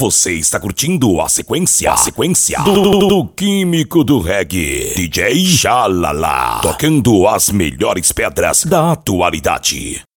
Você está curtindo a sequência, a sequência do, do Químico do Reggae, DJ Xalala, tocando as melhores pedras da atualidade.